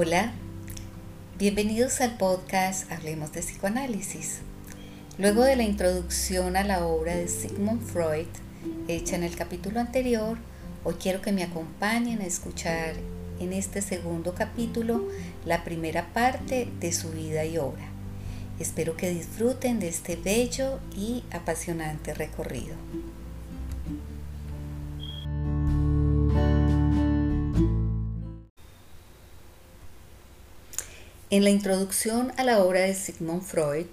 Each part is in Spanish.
Hola, bienvenidos al podcast Hablemos de Psicoanálisis. Luego de la introducción a la obra de Sigmund Freud, hecha en el capítulo anterior, hoy quiero que me acompañen a escuchar en este segundo capítulo la primera parte de su vida y obra. Espero que disfruten de este bello y apasionante recorrido. En la introducción a la obra de Sigmund Freud,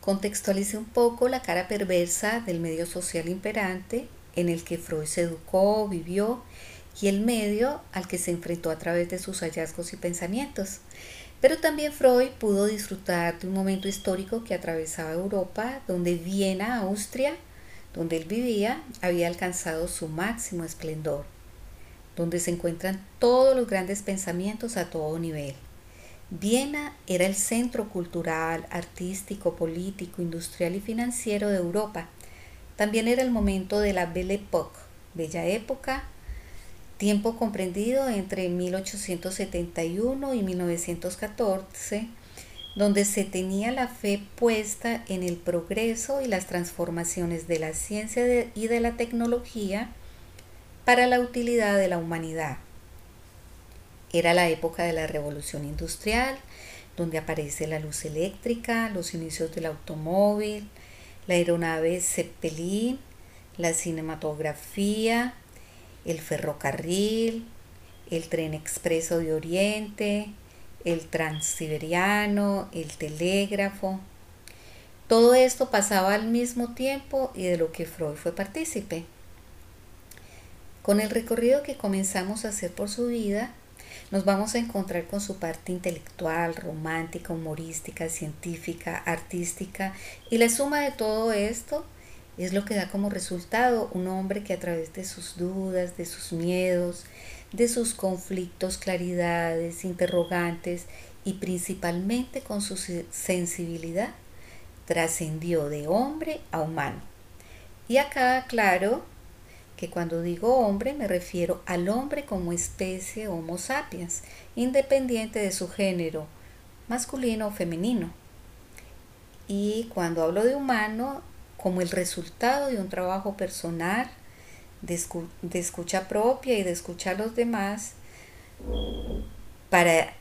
contextualicé un poco la cara perversa del medio social imperante en el que Freud se educó, vivió y el medio al que se enfrentó a través de sus hallazgos y pensamientos. Pero también Freud pudo disfrutar de un momento histórico que atravesaba Europa, donde Viena, Austria, donde él vivía, había alcanzado su máximo esplendor, donde se encuentran todos los grandes pensamientos a todo nivel. Viena era el centro cultural, artístico, político, industrial y financiero de Europa. También era el momento de la Belle Époque, bella época, tiempo comprendido entre 1871 y 1914, donde se tenía la fe puesta en el progreso y las transformaciones de la ciencia y de la tecnología para la utilidad de la humanidad. Era la época de la revolución industrial, donde aparece la luz eléctrica, los inicios del automóvil, la aeronave Zeppelin, la cinematografía, el ferrocarril, el tren expreso de Oriente, el transiberiano, el telégrafo. Todo esto pasaba al mismo tiempo y de lo que Freud fue partícipe. Con el recorrido que comenzamos a hacer por su vida, nos vamos a encontrar con su parte intelectual, romántica, humorística, científica, artística y la suma de todo esto es lo que da como resultado un hombre que a través de sus dudas, de sus miedos, de sus conflictos, claridades, interrogantes y principalmente con su sensibilidad, trascendió de hombre a humano. Y acá, claro, que cuando digo hombre me refiero al hombre como especie Homo sapiens, independiente de su género, masculino o femenino. Y cuando hablo de humano, como el resultado de un trabajo personal, de, escucha propia y de escuchar a los demás, para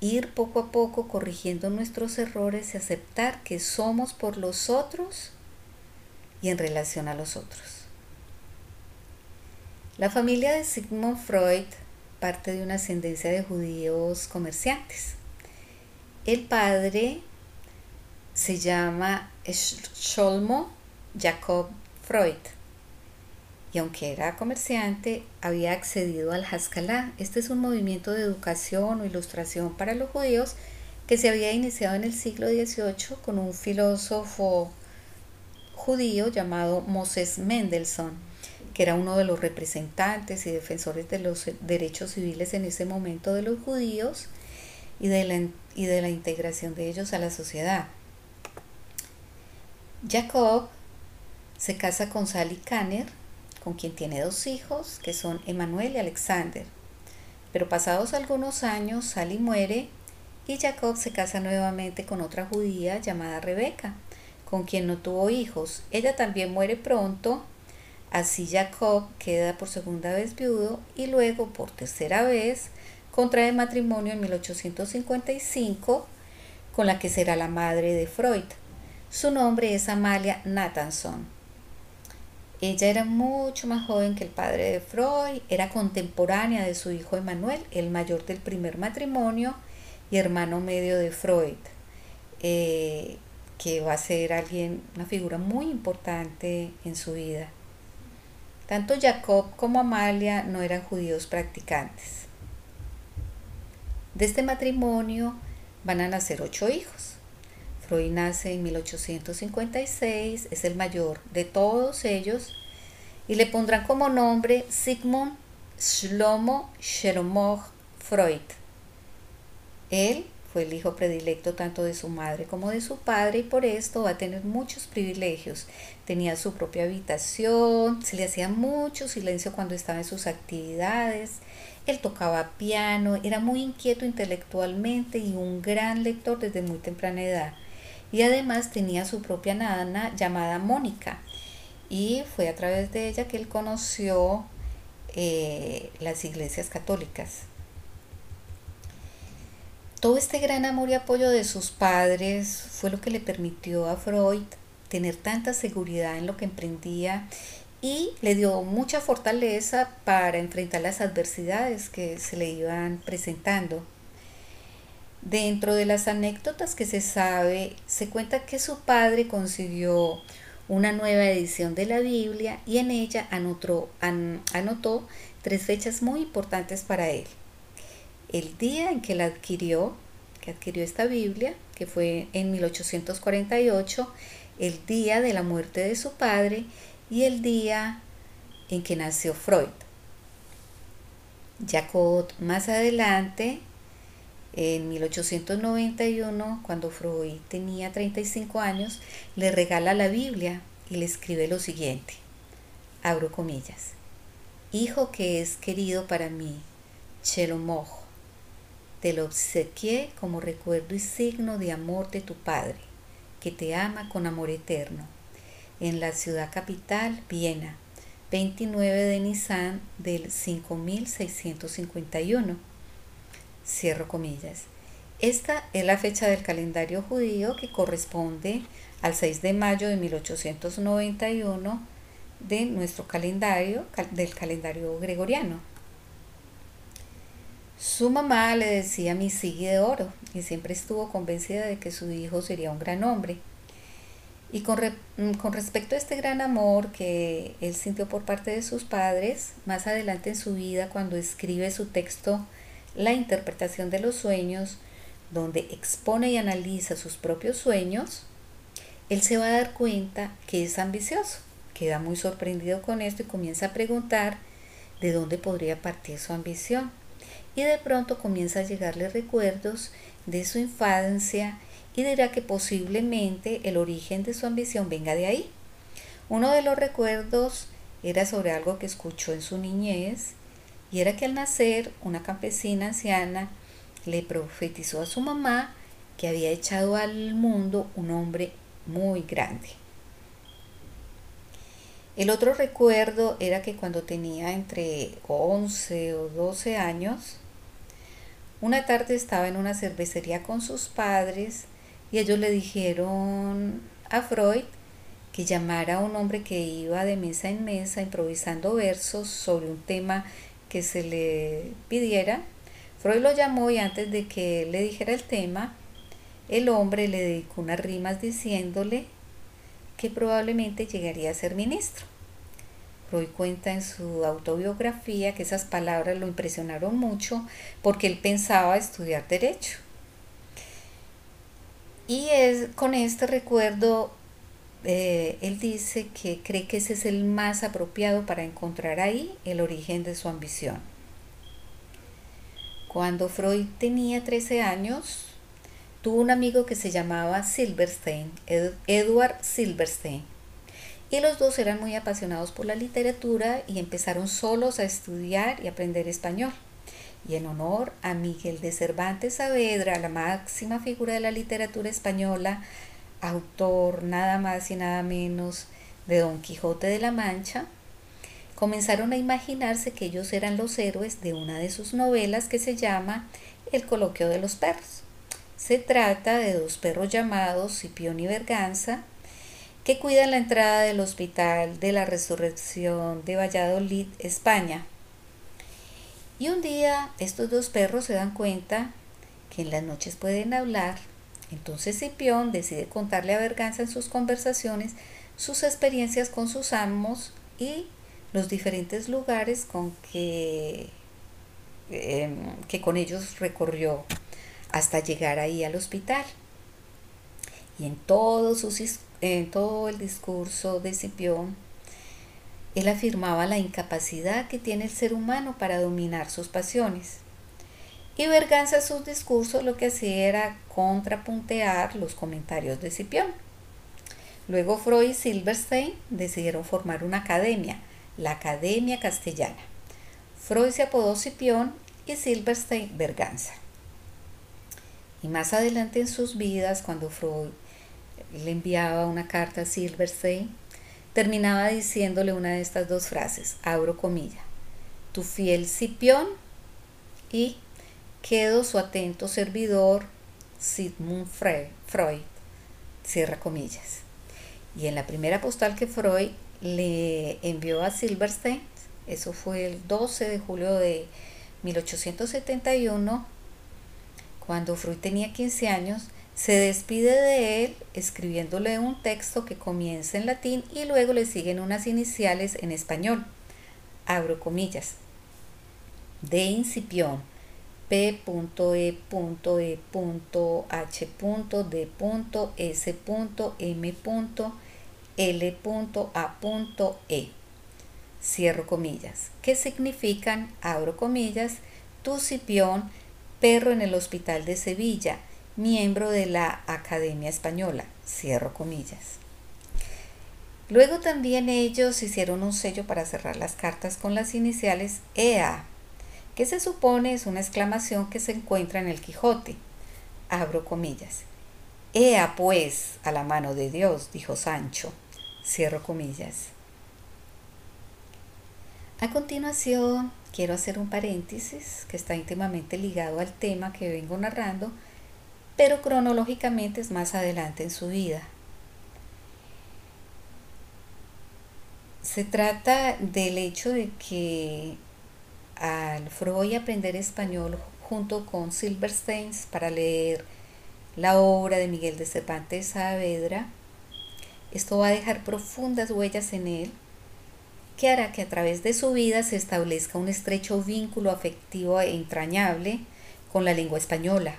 ir poco a poco corrigiendo nuestros errores y aceptar que somos por los otros y en relación a los otros. La familia de Sigmund Freud parte de una ascendencia de judíos comerciantes. El padre se llama Scholmo Jacob Freud y aunque era comerciante, había accedido al Haskalah. Este es un movimiento de educación o ilustración para los judíos que se había iniciado en el siglo XVIII con un filósofo judío llamado Moses Mendelssohn que era uno de los representantes y defensores de los derechos civiles en ese momento de los judíos y de la, y de la integración de ellos a la sociedad. Jacob se casa con Sally Kanner, con quien tiene dos hijos, que son Emanuel y Alexander. Pero pasados algunos años, Sally muere y Jacob se casa nuevamente con otra judía llamada Rebeca, con quien no tuvo hijos. Ella también muere pronto Así Jacob queda por segunda vez viudo y luego por tercera vez contrae matrimonio en 1855 con la que será la madre de Freud. Su nombre es Amalia Nathanson. Ella era mucho más joven que el padre de Freud, era contemporánea de su hijo Emanuel, el mayor del primer matrimonio y hermano medio de Freud, eh, que va a ser alguien, una figura muy importante en su vida. Tanto Jacob como Amalia no eran judíos practicantes. De este matrimonio van a nacer ocho hijos. Freud nace en 1856, es el mayor de todos ellos, y le pondrán como nombre Sigmund Shlomo Freud. Él fue el hijo predilecto tanto de su madre como de su padre y por esto va a tener muchos privilegios. Tenía su propia habitación, se le hacía mucho silencio cuando estaba en sus actividades. Él tocaba piano, era muy inquieto intelectualmente y un gran lector desde muy temprana edad. Y además tenía su propia nana llamada Mónica. Y fue a través de ella que él conoció eh, las iglesias católicas. Todo este gran amor y apoyo de sus padres fue lo que le permitió a Freud tener tanta seguridad en lo que emprendía y le dio mucha fortaleza para enfrentar las adversidades que se le iban presentando. Dentro de las anécdotas que se sabe, se cuenta que su padre consiguió una nueva edición de la Biblia y en ella anotó, anotó tres fechas muy importantes para él el día en que la adquirió, que adquirió esta Biblia, que fue en 1848, el día de la muerte de su padre y el día en que nació Freud. Jacob más adelante, en 1891, cuando Freud tenía 35 años, le regala la Biblia y le escribe lo siguiente, abro comillas, Hijo que es querido para mí, Chelomojo, te lo obsequié como recuerdo y signo de amor de tu Padre, que te ama con amor eterno. En la ciudad capital, Viena, 29 de Nisan del 5651. Cierro comillas. Esta es la fecha del calendario judío que corresponde al 6 de mayo de 1891 de nuestro calendario, del calendario gregoriano. Su mamá le decía mi sigue de oro y siempre estuvo convencida de que su hijo sería un gran hombre. Y con, mm, con, respecto a este gran amor que él sintió por parte de sus padres, más adelante en su vida, cuando escribe su texto La interpretación de los sueños, donde expone y analiza sus propios sueños, él se va a dar cuenta que es ambicioso. Queda muy sorprendido con esto y comienza a preguntar de dónde podría partir su ambición y de pronto comienza a llegarle recuerdos de su infancia y dirá que posiblemente el origen de su ambición venga de ahí. Uno de los recuerdos era sobre algo que escuchó en su niñez y era que al nacer una campesina anciana le profetizó a su mamá que había echado al mundo un hombre muy grande. El otro recuerdo era que cuando tenía entre 11 o 12 años, una tarde estaba en una cervecería con sus padres y ellos le dijeron a Freud que llamara a un hombre que iba de mesa en mesa improvisando versos sobre un tema que se le pidiera. Freud lo llamó y antes de que le dijera el tema, el hombre le dedicó unas rimas diciéndole que probablemente llegaría a ser ministro. Freud cuenta en su autobiografía que esas palabras lo impresionaron mucho porque él pensaba estudiar derecho. Y es, con este recuerdo, eh, él dice que cree que ese es el más apropiado para encontrar ahí el origen de su ambición. Cuando Freud tenía 13 años, tuvo un amigo que se llamaba Silverstein, Edward Silverstein y los dos eran muy apasionados por la literatura y empezaron solos a estudiar y aprender español. Y en honor a Miguel de Cervantes Saavedra, la máxima figura de la literatura española, autor nada más y nada menos de Don Quijote de la Mancha, comenzaron a imaginarse que ellos eran los héroes de una de sus novelas que se llama El coloquio de los perros. Se trata de dos perros llamados Cipión y Berganza, que cuidan la entrada del Hospital de la Resurrección de Valladolid, España. Y un día estos dos perros se dan cuenta que en las noches pueden hablar. Entonces Cipión decide contarle a Berganza en sus conversaciones sus experiencias con sus amos y los diferentes lugares con que, em, que con ellos recorrió hasta llegar ahí al hospital. Y en todos sus en todo el discurso de Cipión, él afirmaba la incapacidad que tiene el ser humano para dominar sus pasiones. Y Berganza sus discursos lo que hacía era contrapuntear los comentarios de Cipión. Luego Freud y Silverstein decidieron formar una academia, la Academia Castellana. Freud se apodó Cipión y Silverstein Berganza. Y más adelante en sus vidas, cuando Freud le enviaba una carta a Silverstein, terminaba diciéndole una de estas dos frases, abro comilla, tu fiel Cipión y quedo su atento servidor Sigmund Freud, cierra comillas. Y en la primera postal que Freud le envió a Silverstein, eso fue el 12 de julio de 1871, cuando Freud tenía 15 años, se despide de él escribiéndole un texto que comienza en latín y luego le siguen unas iniciales en español. Abro comillas. De incipión P.E.H.D.S.M.L.A.E. Cierro comillas. ¿Qué significan, abro comillas, tu Cipión, perro en el Hospital de Sevilla, miembro de la Academia Española? Cierro comillas. Luego también ellos hicieron un sello para cerrar las cartas con las iniciales EA que se supone es una exclamación que se encuentra en el Quijote. Abro comillas. Ea pues a la mano de Dios, dijo Sancho. Cierro comillas. A continuación, quiero hacer un paréntesis que está íntimamente ligado al tema que vengo narrando, pero cronológicamente es más adelante en su vida. Se trata del hecho de que al Freud aprender español junto con Silverstein para leer la obra de Miguel de Cervantes Saavedra. Esto va a dejar profundas huellas en él, que hará que a través de su vida se establezca un estrecho vínculo afectivo e entrañable con la lengua española.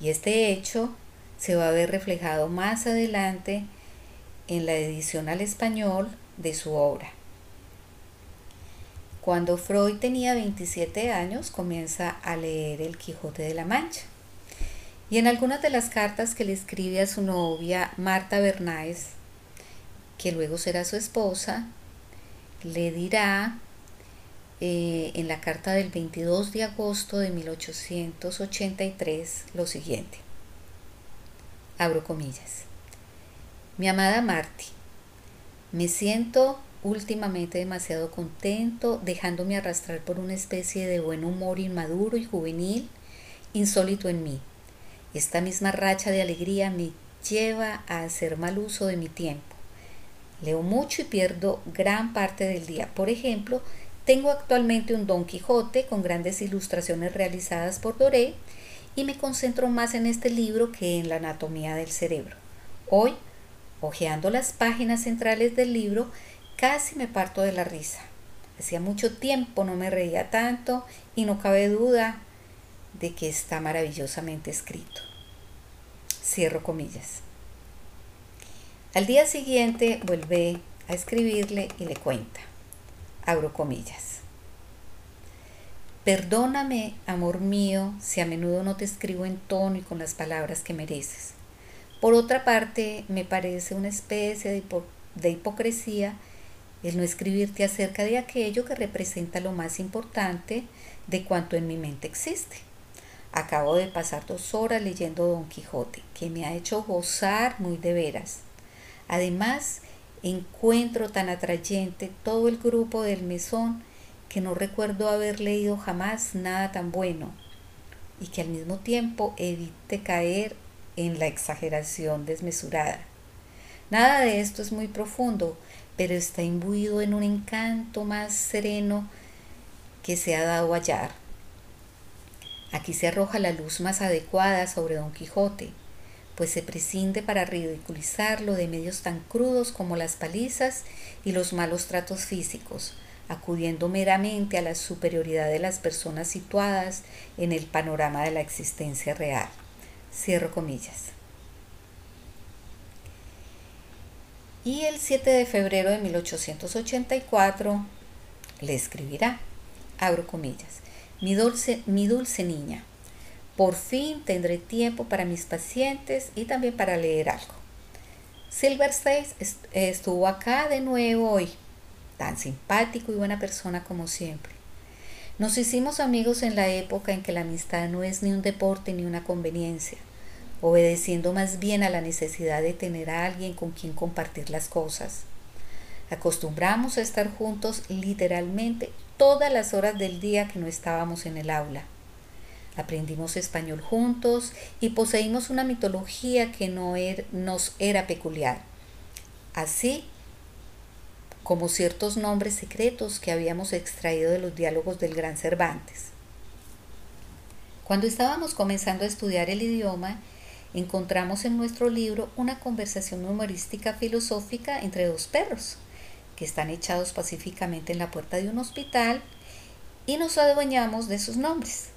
Y este hecho se va a ver reflejado más adelante en la edición al español de su obra. Cuando Freud tenía 27 años, comienza a leer El Quijote de la Mancha. Y en algunas de las cartas que le escribe a su novia Marta Bernáez, que luego será su esposa, le dirá eh, en la carta del 22 de agosto de 1883 lo siguiente. Abro comillas. Mi amada Marti, me siento últimamente demasiado contento, dejándome arrastrar por una especie de buen humor inmaduro y juvenil, insólito en mí. Esta misma racha de alegría me lleva a hacer mal uso de mi tiempo. Leo mucho y pierdo gran parte del día. Por ejemplo, tengo actualmente un Don Quijote con grandes ilustraciones realizadas por Doré y me concentro más en este libro que en la anatomía del cerebro. Hoy, hojeando las páginas centrales del libro, Casi me parto de la risa. Hacía mucho tiempo no me reía tanto y no cabe duda de que está maravillosamente escrito. Cierro comillas. Al día siguiente vuelve a escribirle y le cuenta. Abro comillas. Perdóname, amor mío, si a menudo no te escribo en tono y con las palabras que mereces. Por otra parte, me parece una especie de, de hipocresía el no escribirte acerca de aquello que representa lo más importante de cuanto en mi mente existe. Acabo de pasar dos horas leyendo Don Quijote, que me ha hecho gozar muy de veras. Además, encuentro tan atrayente todo el grupo del mesón que no recuerdo haber leído jamás nada tan bueno y que al mismo tiempo evite caer en la exageración desmesurada. Nada de esto es muy profundo, pero está imbuido en un encanto más sereno que se ha dado hallar. Aquí se arroja la luz más adecuada sobre Don Quijote, pues se prescinde para ridiculizarlo de medios tan crudos como las palizas y los malos tratos físicos, acudiendo meramente a la superioridad de las personas situadas en el panorama de la existencia real. Cierro comillas. y el 7 de febrero de 1884 le escribirá, abro comillas, mi dulce, mi dulce niña, por fin tendré tiempo para mis pacientes y también para leer algo. Silverstein estuvo acá de nuevo hoy, tan simpático y buena persona como siempre. Nos hicimos amigos en la época en que la amistad no es ni un deporte ni una conveniencia, obedeciendo más bien a la necesidad de tener a alguien con quien compartir las cosas. Acostumbramos a estar juntos literalmente todas las horas del día que no estábamos en el aula. Aprendimos español juntos y poseímos una mitología que no er, nos era peculiar, así como ciertos nombres secretos que habíamos extraído de los diálogos del gran Cervantes. Cuando estábamos comenzando a estudiar el idioma, encontramos en nuestro libro una conversación humorística filosófica entre dos perros que están echados pacíficamente en la puerta de un hospital y nos adueñamos de sus nombres.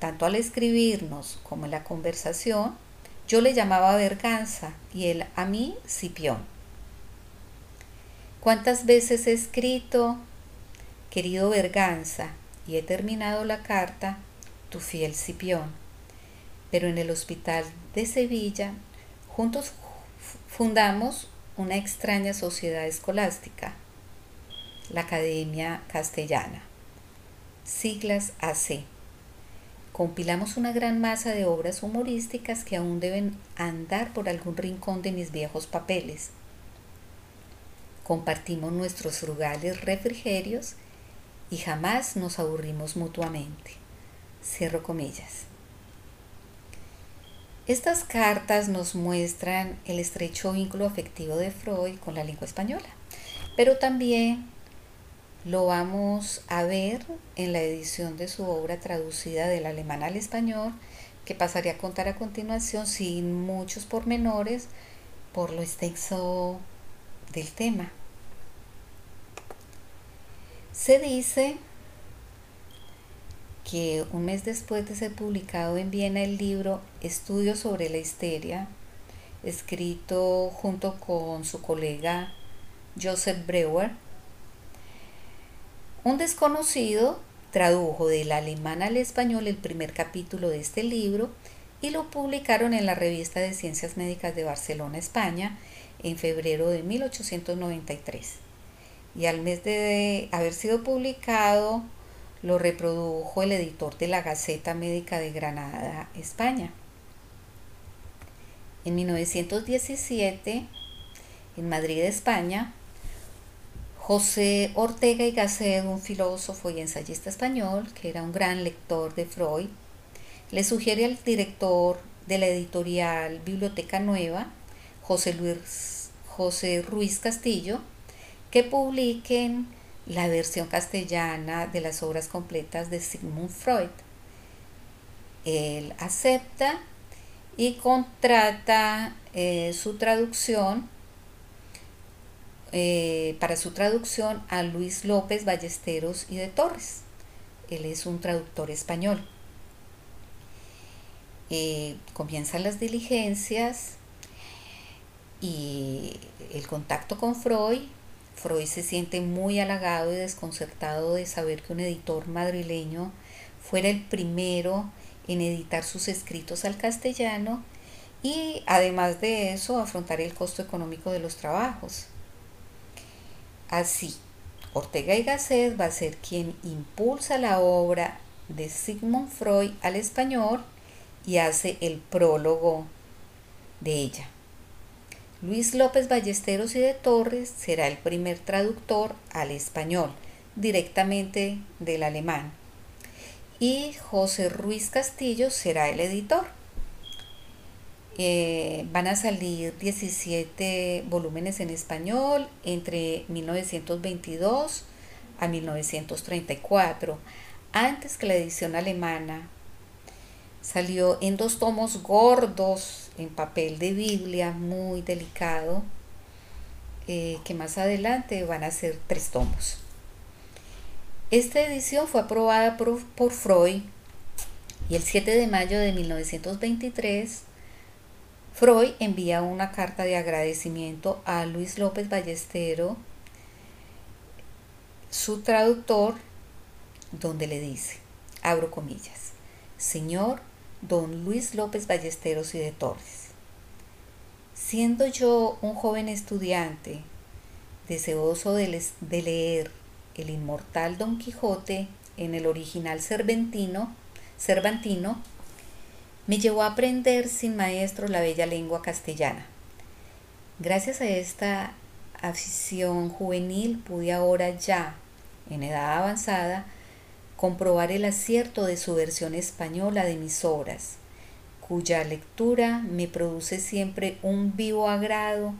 Tanto al escribirnos como en la conversación, yo le llamaba Berganza y él a mí Cipión. ¿Cuántas veces he escrito, querido Berganza, y he terminado la carta, tu fiel Cipión? Pero en el hospital de Sevilla, juntos fundamos una extraña sociedad escolástica, la Academia Castellana, siglas AC. Compilamos una gran masa de obras humorísticas que aún deben andar por algún rincón de mis viejos papeles. Compartimos nuestros frugales refrigerios y jamás nos aburrimos mutuamente. Cierro comillas. Estas cartas nos muestran el estrecho vínculo afectivo de Freud con la lengua española, pero también lo vamos a ver en la edición de su obra traducida del alemán al español, que pasaré a contar a continuación sin muchos pormenores por lo extenso del tema. Se dice que un mes después de ser publicado en Viena el libro Estudios sobre la histeria, escrito junto con su colega Joseph Breuer, un desconocido tradujo del alemán al español el primer capítulo de este libro y lo publicaron en la revista de Ciencias Médicas de Barcelona, España, en febrero de 1893. Y al mes de haber sido publicado, lo reprodujo el editor de la Gaceta Médica de Granada, España. En 1917, en Madrid, España, José Ortega y Gasset, un filósofo y ensayista español, que era un gran lector de Freud, le sugiere al director de la editorial Biblioteca Nueva, José, Luis, José Ruiz Castillo, que publiquen la versión castellana de las obras completas de Sigmund Freud. Él acepta y contrata eh, su traducción eh, para su traducción a Luis López Ballesteros y de Torres. Él es un traductor español. Eh, comienzan las diligencias y el contacto con Freud Freud se siente muy halagado y desconcertado de saber que un editor madrileño fuera el primero en editar sus escritos al castellano y además de eso afrontar el costo económico de los trabajos. Así, Ortega y Gasset va a ser quien impulsa la obra de Sigmund Freud al español y hace el prólogo de ella. Luis López Ballesteros y de Torres será el primer traductor al español, directamente del alemán. Y José Ruiz Castillo será el editor. Eh, van a salir 17 volúmenes en español entre 1922 a 1934, antes que la edición alemana. Salió en dos tomos gordos en papel de Biblia muy delicado, eh, que más adelante van a ser tres tomos. Esta edición fue aprobada por, por Freud y el 7 de mayo de 1923 Freud envía una carta de agradecimiento a Luis López Ballestero, su traductor, donde le dice, abro comillas, Señor, don Luis López Ballesteros y de Torres. Siendo yo un joven estudiante, deseoso de, de leer el inmortal Don Quijote en el original cervantino, cervantino me llevó a aprender sin maestro la bella lengua castellana. Gracias a esta afición juvenil pude ahora ya, en edad avanzada, comprobar el acierto de su versión española de mis obras, cuya lectura me produce siempre un vivo agrado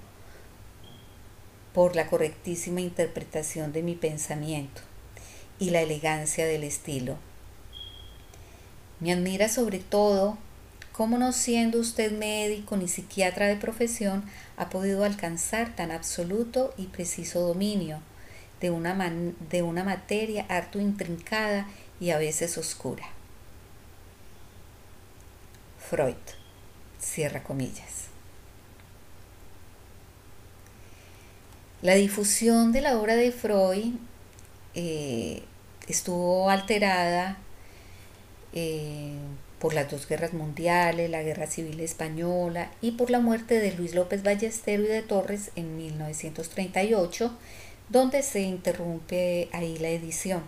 por la correctísima interpretación de mi pensamiento y la elegancia del estilo. Me admira sobre todo cómo no siendo usted médico ni psiquiatra de profesión ha podido alcanzar tan absoluto y preciso dominio de una, de una materia harto intrincada y a veces oscura. Freud, cierra comillas. La difusión de la obra de Freud eh, estuvo alterada eh, por las dos guerras mundiales, la guerra civil española y por la muerte de Luis López Ballestero y de Torres en 1938, donde se interrumpe ahí la edición.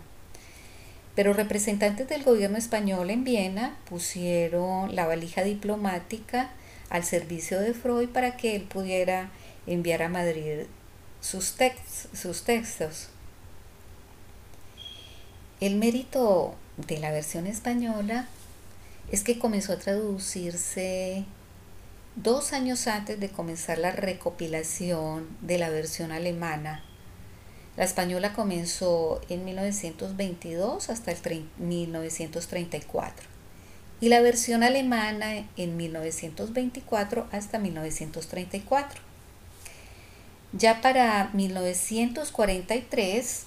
Pero representantes del gobierno español en Viena pusieron la valija diplomática al servicio de Freud para que él pudiera enviar a Madrid sus, sus textos. El mérito de la versión española es que comenzó a traducirse dos años antes de comenzar la recopilación de la versión alemana. La española comenzó en 1922 hasta el 1934 y la versión alemana en 1924 hasta 1934. Ya para 1943,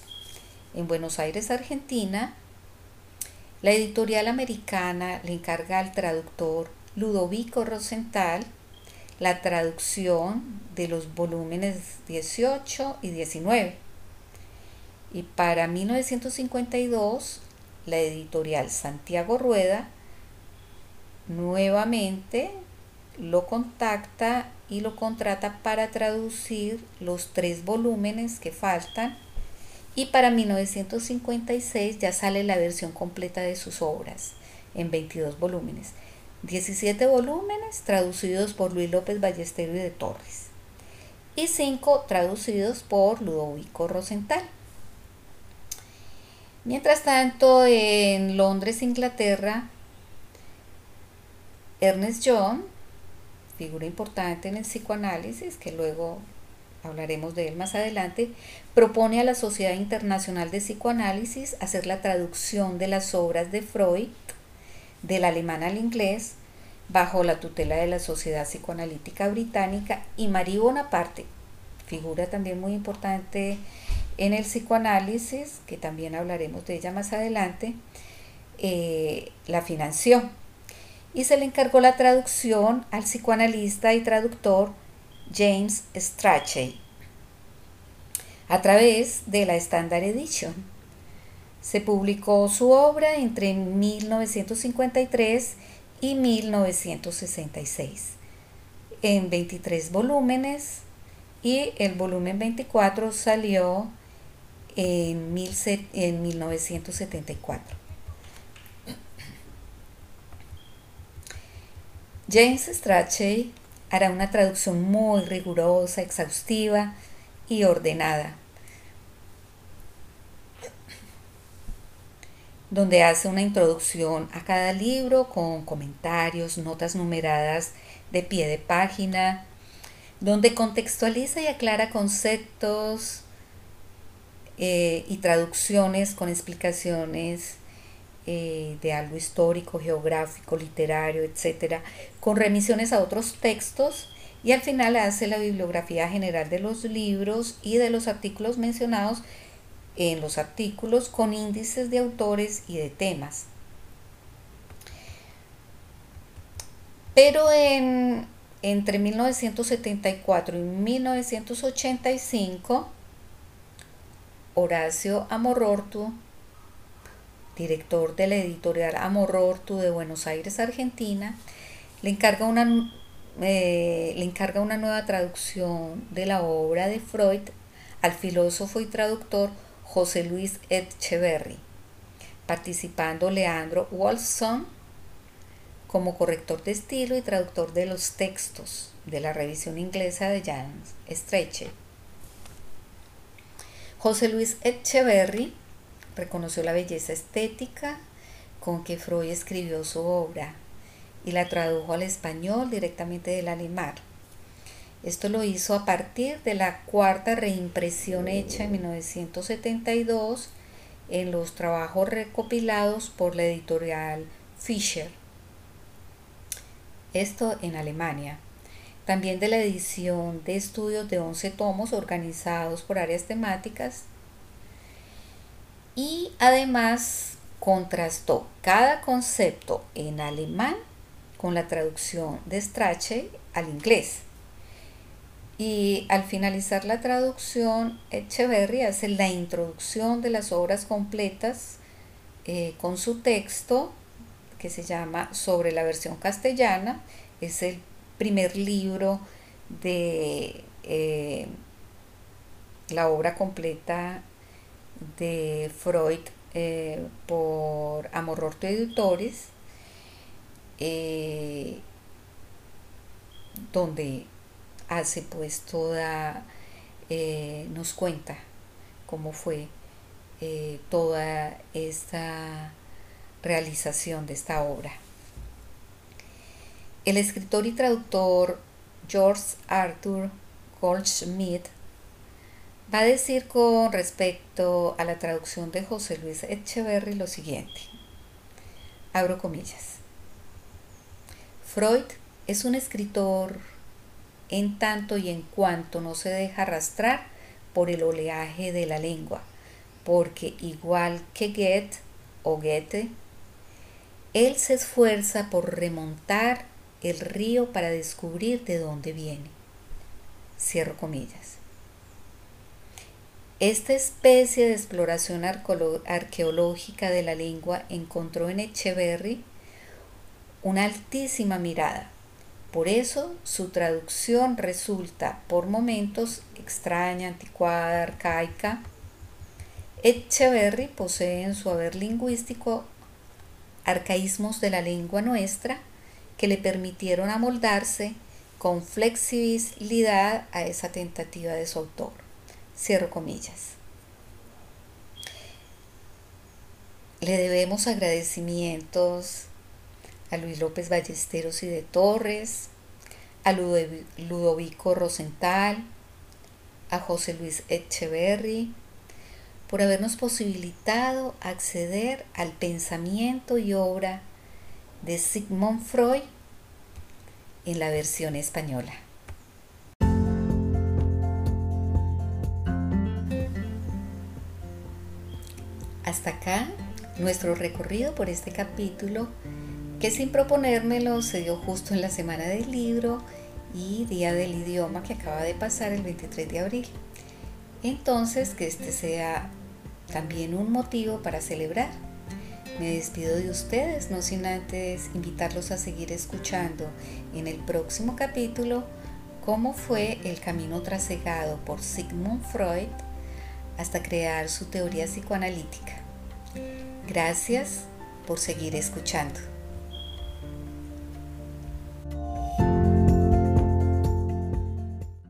en Buenos Aires, Argentina, la editorial americana le encarga al traductor Ludovico Rosenthal la traducción de los volúmenes 18 y 19. Y para 1952, la editorial Santiago Rueda nuevamente lo contacta y lo contrata para traducir los tres volúmenes que faltan y para 1956 ya sale la versión completa de sus obras en 22 volúmenes. 17 volúmenes traducidos por Luis López Ballesteros y de Torres y 5 traducidos por Ludovico Rosenthal. Mientras tanto, en Londres, Inglaterra, Ernest John, figura importante en el psicoanálisis, que luego hablaremos de él más adelante, propone a la Sociedad Internacional de Psicoanálisis hacer la traducción de las obras de Freud del alemán al inglés bajo la tutela de la Sociedad Psicoanalítica Británica y Marie Bonaparte, figura también muy importante en el psicoanálisis, que también hablaremos de ella más adelante, eh, la financió. Y se le encargó la traducción al psicoanalista y traductor James Strachey a través de la Standard Edition. Se publicó su obra entre 1953 y 1966 en 23 volúmenes y el volumen 24 salió en, en 1974. James Strachey hará una traducción muy rigurosa, exhaustiva y ordenada, donde hace una introducción a cada libro con comentarios, notas numeradas de pie de página, donde contextualiza y aclara conceptos eh, y traducciones con explicaciones eh, de algo histórico, geográfico, literario, etcétera, con remisiones a otros textos y al final hace la bibliografía general de los libros y de los artículos mencionados en los artículos con índices de autores y de temas. Pero en, entre 1974 y 1985, Horacio Amorortu director de la editorial Amorortu de Buenos Aires, Argentina, le encarga una, eh, le encarga una nueva traducción de la obra de Freud al filósofo y traductor José Luis Etcheverry, participando Leandro Wolfson como corrector de estilo y traductor de los textos de la revisión inglesa de Jan Streicher. José Luis Echeverry reconoció la belleza estética con que Freud escribió su obra y la tradujo al español directamente del alemán. Esto lo hizo a partir de la cuarta reimpresión hecha en 1972 en los trabajos recopilados por la editorial Fischer. Esto en Alemania. También de la edición de estudios de 11 tomos organizados por áreas temáticas. Y además contrastó cada concepto en alemán con la traducción de Strache al inglés. Y al finalizar la traducción, Echeverry hace la introducción de las obras completas eh, con su texto que se llama Sobre la versión castellana. Es el primer libro de eh, la obra completa de Freud eh, por Amororto Editores, donde hace pues toda, eh, nos cuenta cómo fue eh, toda esta realización de esta obra. El escritor y traductor George Arthur Goldschmidt va a decir con respecto a la traducción de José Luis Echeverry lo siguiente. Abro comillas. Freud es un escritor en tanto y en cuanto no se deja arrastrar por el oleaje de la lengua, porque igual que Goethe o Goethe, él se esfuerza por remontar el río para descubrir de dónde viene. Cierro comillas. Esta especie de exploración arqueológica de la lengua encontró en Echeverry una altísima mirada, por eso su traducción resulta por momentos extraña, anticuada, arcaica. Echeverry posee en su haber lingüístico arcaísmos de la lengua nuestra que le permitieron amoldarse con flexibilidad a esa tentativa de su autor. Cierro comillas. Le debemos agradecimientos a Luis López Ballesteros y de Torres, a Ludovico Rosenthal, a José Luis Echeverry, por habernos posibilitado acceder al pensamiento y obra de Sigmund Freud en la versión española. Hasta acá nuestro recorrido por este capítulo que sin proponérmelo se dio justo en la semana del libro y día del idioma que acaba de pasar el 23 de abril. Entonces, que este sea también un motivo para celebrar. Me despido de ustedes, no sin antes invitarlos a seguir escuchando en el próximo capítulo cómo fue el camino trasegado por Sigmund Freud hasta crear su teoría psicoanalítica. Gracias por seguir escuchando.